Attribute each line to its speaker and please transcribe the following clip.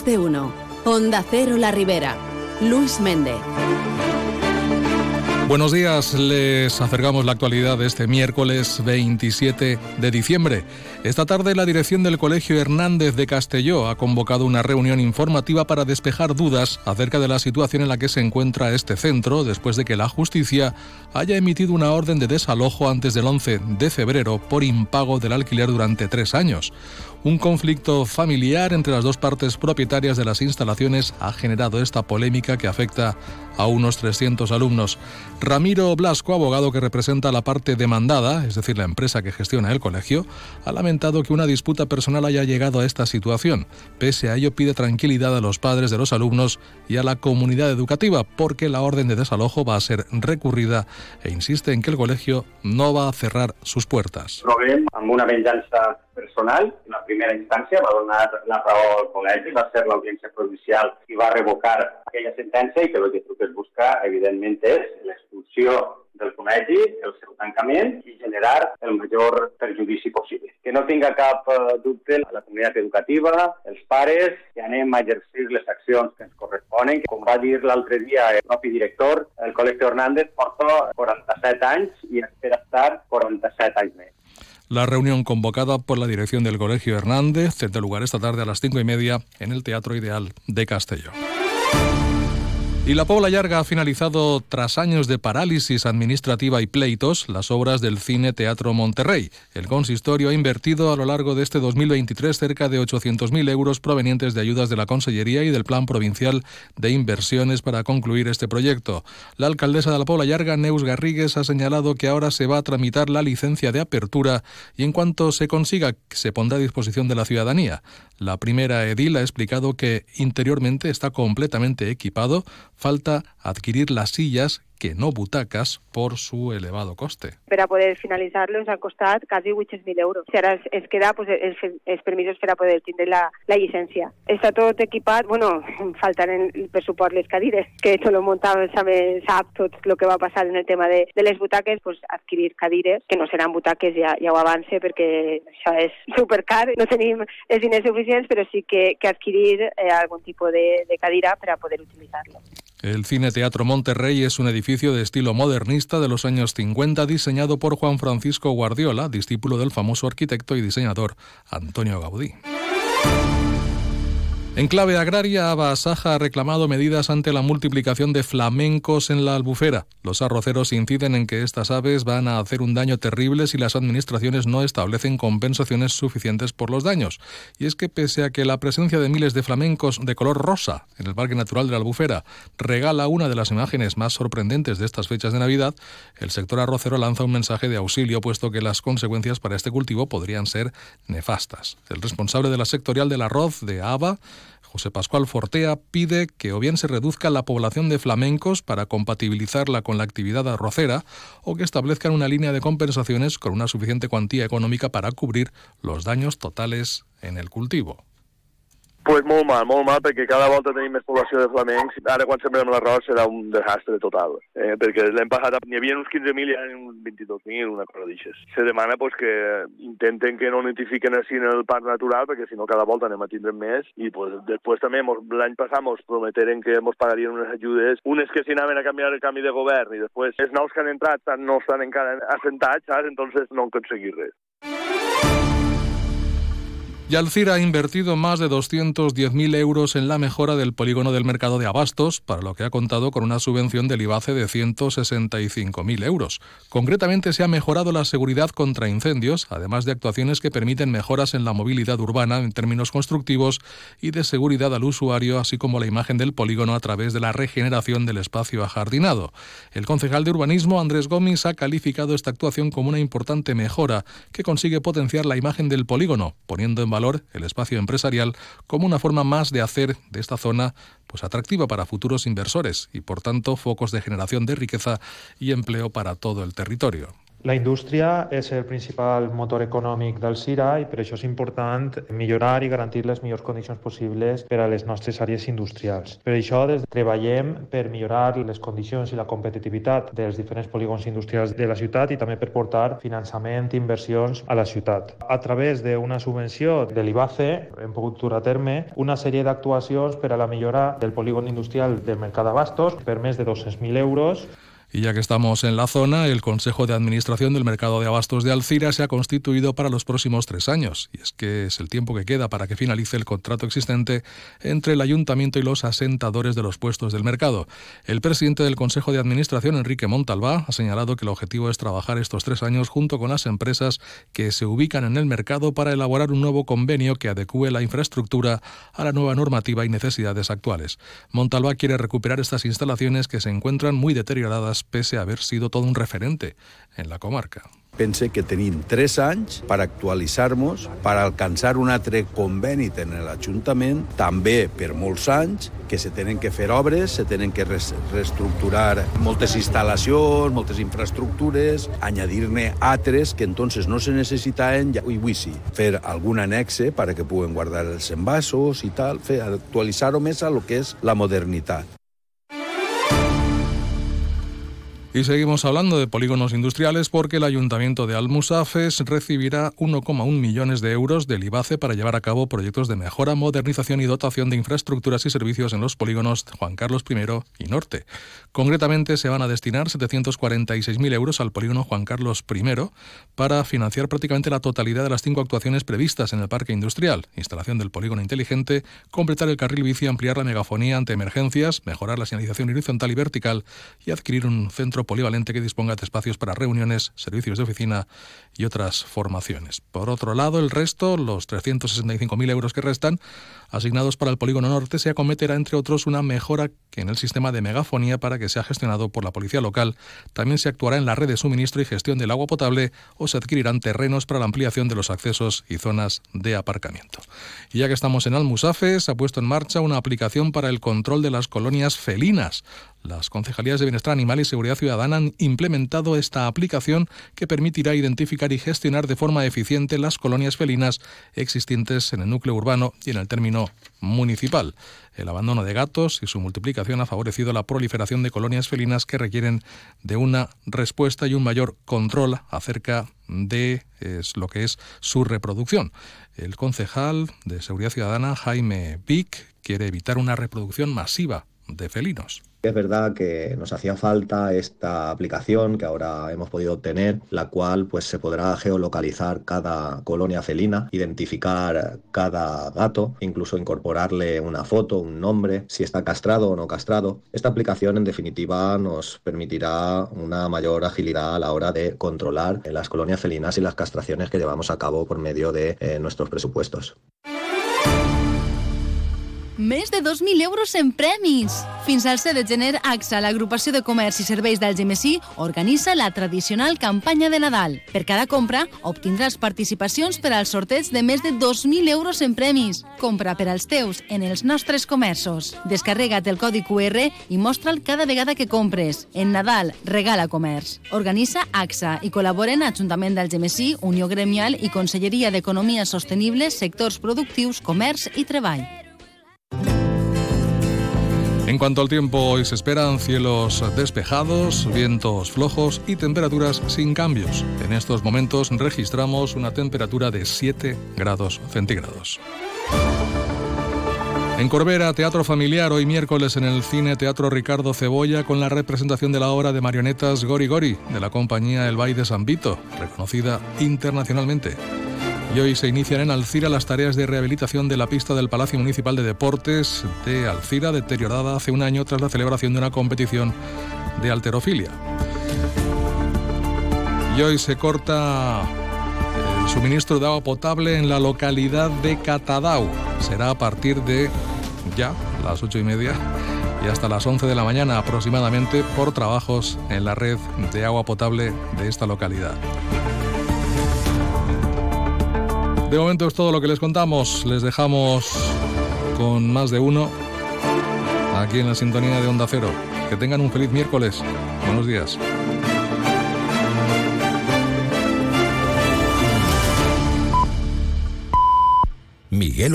Speaker 1: de uno. Onda Cero La Ribera. Luis Méndez.
Speaker 2: Buenos días, les acercamos la actualidad de este miércoles 27 de diciembre. Esta tarde la dirección del Colegio Hernández de Castelló ha convocado una reunión informativa para despejar dudas acerca de la situación en la que se encuentra este centro después de que la justicia haya emitido una orden de desalojo antes del 11 de febrero por impago del alquiler durante tres años. Un conflicto familiar entre las dos partes propietarias de las instalaciones ha generado esta polémica que afecta a unos 300 alumnos. Ramiro Blasco, abogado que representa a la parte demandada, es decir, la empresa que gestiona el colegio, ha lamentado que una disputa personal haya llegado a esta situación. Pese a ello, pide tranquilidad a los padres de los alumnos y a la comunidad educativa, porque la orden de desalojo va a ser recurrida e insiste en que el colegio no va a cerrar sus puertas.
Speaker 3: una venganza personal. En la primera instància va donar la raó al col·legi, va ser l'audiència provincial i va revocar aquella sentència i que el que tu buscar, evidentment, és l'expulsió del col·legi, el seu tancament i generar el major perjudici possible. Que no tinga cap eh, dubte la comunitat educativa, els pares, que anem a exercir les accions que ens corresponen. Com va dir l'altre dia el propi director, el col·lectiu Hernández porta 47 anys i espera estar 47 anys més.
Speaker 2: La reunión convocada por la dirección del Colegio Hernández tendrá lugar esta tarde a las cinco y media en el Teatro Ideal de Castelló. Y la Pobla Llarga ha finalizado, tras años de parálisis administrativa y pleitos, las obras del Cine Teatro Monterrey. El consistorio ha invertido a lo largo de este 2023 cerca de 800.000 euros provenientes de ayudas de la Consellería y del Plan Provincial de Inversiones para concluir este proyecto. La alcaldesa de la Pobla Llarga, Neus Garrigues, ha señalado que ahora se va a tramitar la licencia de apertura y en cuanto se consiga, se pondrá a disposición de la ciudadanía. La primera edil ha explicado que interiormente está completamente equipado, falta adquirir las sillas que no butacas por su elevado coste.
Speaker 4: Para poder finalizarlo ens ha costat quasi 800.000 euros. Si ara es queda pues, els, els permisos per a poder tindre la, la llicència. Està tot equipat, bueno, falten el pressupost les cadires, que tot lo muntava sap, sap tot el que va passar en el tema de, de les butaques, pues, adquirir cadires, que no seran butaques, ja, ja ho avance, perquè això és supercar, no tenim els diners suficients, però sí que, que adquirir eh, algun tipus de, de cadira per a poder utilitzar-lo.
Speaker 2: El Cine Teatro Monterrey es un edificio de estilo modernista de los años 50 diseñado por Juan Francisco Guardiola, discípulo del famoso arquitecto y diseñador Antonio Gaudí. En clave agraria, Abasaja ha reclamado medidas ante la multiplicación de flamencos en la albufera. Los arroceros inciden en que estas aves van a hacer un daño terrible si las administraciones no establecen compensaciones suficientes por los daños. Y es que pese a que la presencia de miles de flamencos de color rosa en el Parque Natural de la Albufera regala una de las imágenes más sorprendentes de estas fechas de Navidad, el sector arrocero lanza un mensaje de auxilio puesto que las consecuencias para este cultivo podrían ser nefastas. El responsable de la sectorial del arroz de ABA José Pascual Fortea pide que o bien se reduzca la población de flamencos para compatibilizarla con la actividad arrocera o que establezcan una línea de compensaciones con una suficiente cuantía económica para cubrir los daños totales en el cultivo.
Speaker 5: Pues molt mal, molt mal, perquè cada volta tenim més població de flamencs. Ara, quan sembrem l'arròs, serà un desastre total. Eh, perquè l'hem passat, n'hi havia uns 15.000 i ara uns 22.000, una cosa d'aixes. Se demana pues, que intenten que no notifiquen així en el parc natural, perquè si no cada volta anem a tindre més. I pues, després també, l'any passat ens prometeren que ens pagarien unes ajudes, unes que s'hi anaven a canviar el canvi de govern, i després els nous que han entrat no estan encara assentats, saps? Entonces no han aconseguit res.
Speaker 2: Yalcira ha invertido más de 210.000 euros en la mejora del polígono del mercado de abastos, para lo que ha contado con una subvención del IBACE de 165.000 euros. Concretamente se ha mejorado la seguridad contra incendios, además de actuaciones que permiten mejoras en la movilidad urbana en términos constructivos y de seguridad al usuario, así como la imagen del polígono a través de la regeneración del espacio ajardinado. El concejal de urbanismo, Andrés Gómez, ha calificado esta actuación como una importante mejora que consigue potenciar la imagen del polígono, poniendo en valor el espacio empresarial como una forma más de hacer de esta zona pues atractiva para futuros inversores y por tanto focos de generación de riqueza y empleo para todo el territorio.
Speaker 6: La indústria és el principal motor econòmic del CIRA i per això és important millorar i garantir les millors condicions possibles per a les nostres àrees industrials. Per això des treballem per millorar les condicions i la competitivitat dels diferents polígons industrials de la ciutat i també per portar finançament i inversions a la ciutat. A través d'una subvenció de l'IBACE hem pogut dur a terme una sèrie d'actuacions per a la millora del polígon industrial del Mercat d'Abastos per més de 200.000 euros
Speaker 2: Y ya que estamos en la zona, el Consejo de Administración del Mercado de Abastos de Alcira se ha constituido para los próximos tres años, y es que es el tiempo que queda para que finalice el contrato existente entre el Ayuntamiento y los asentadores de los puestos del mercado. El presidente del Consejo de Administración, Enrique Montalbá, ha señalado que el objetivo es trabajar estos tres años junto con las empresas que se ubican en el mercado para elaborar un nuevo convenio que adecue la infraestructura a la nueva normativa y necesidades actuales. Montalbá quiere recuperar estas instalaciones que se encuentran muy deterioradas pese a haver sido todo un referente en la comarca.
Speaker 7: Pense que tenim tres anys per actualitzar-nos, per alcançar un altre conveni en l'Ajuntament, també per molts anys, que se tenen que fer obres, se tenen que reestructurar moltes instal·lacions, moltes infraestructures, añadir-ne altres que entonces no se necessitaven, i avui sí, fer algun anexe para que puguen guardar els envasos i tal, fer actualitzar-ho més a lo que és la modernitat.
Speaker 2: Y seguimos hablando de polígonos industriales porque el Ayuntamiento de Almusafes recibirá 1,1 millones de euros del IBACE para llevar a cabo proyectos de mejora, modernización y dotación de infraestructuras y servicios en los polígonos Juan Carlos I y Norte. Concretamente se van a destinar 746.000 euros al polígono Juan Carlos I para financiar prácticamente la totalidad de las cinco actuaciones previstas en el parque industrial, instalación del polígono inteligente, completar el carril bici, ampliar la megafonía ante emergencias, mejorar la señalización horizontal y vertical y adquirir un centro polivalente que disponga de espacios para reuniones, servicios de oficina y otras formaciones. Por otro lado, el resto, los 365.000 euros que restan, asignados para el polígono norte, se acometerá, entre otros, una mejora en el sistema de megafonía para que sea gestionado por la policía local. También se actuará en la red de suministro y gestión del agua potable o se adquirirán terrenos para la ampliación de los accesos y zonas de aparcamiento. Y ya que estamos en Almusafe, se ha puesto en marcha una aplicación para el control de las colonias felinas. Las concejalías de Bienestar Animal y Seguridad Ciudadana han implementado esta aplicación que permitirá identificar y gestionar de forma eficiente las colonias felinas existentes en el núcleo urbano y en el término municipal. El abandono de gatos y su multiplicación ha favorecido la proliferación de colonias felinas que requieren de una respuesta y un mayor control acerca de lo que es su reproducción. El concejal de Seguridad Ciudadana, Jaime Vic, quiere evitar una reproducción masiva de felinos.
Speaker 8: Es verdad que nos hacía falta esta aplicación que ahora hemos podido obtener, la cual pues se podrá geolocalizar cada colonia felina, identificar cada gato, incluso incorporarle una foto, un nombre, si está castrado o no castrado. Esta aplicación en definitiva nos permitirá una mayor agilidad a la hora de controlar las colonias felinas y las castraciones que llevamos a cabo por medio de eh, nuestros presupuestos.
Speaker 9: Més de 2.000 euros en premis! Fins al 7 de gener, AXA, l'agrupació de comerç i serveis del GMSI, organitza la tradicional campanya de Nadal. Per cada compra, obtindràs participacions per al sorteig de més de 2.000 euros en premis. Compra per als teus en els nostres comerços. Descarrega't el codi QR i mostra'l cada vegada que compres. En Nadal, regala comerç. Organitza AXA i col·laboren Ajuntament del GMSI, Unió Gremial i Conselleria d'Economia Sostenible, Sectors Productius, Comerç i Treball.
Speaker 2: En cuanto al tiempo, hoy se esperan cielos despejados, vientos flojos y temperaturas sin cambios. En estos momentos registramos una temperatura de 7 grados centígrados. En Corbera, teatro familiar, hoy miércoles en el Cine Teatro Ricardo Cebolla con la representación de la obra de marionetas Gori Gori de la compañía El Bay de San Vito, reconocida internacionalmente. Y hoy se inician en Alcira las tareas de rehabilitación de la pista del Palacio Municipal de Deportes de Alcira, deteriorada hace un año tras la celebración de una competición de alterofilia. Y hoy se corta el suministro de agua potable en la localidad de Catadau. Será a partir de ya las ocho y media y hasta las 11 de la mañana aproximadamente por trabajos en la red de agua potable de esta localidad. De momento es todo lo que les contamos. Les dejamos con más de uno aquí en la sintonía de Onda Cero. Que tengan un feliz miércoles. Buenos días.
Speaker 10: Miguel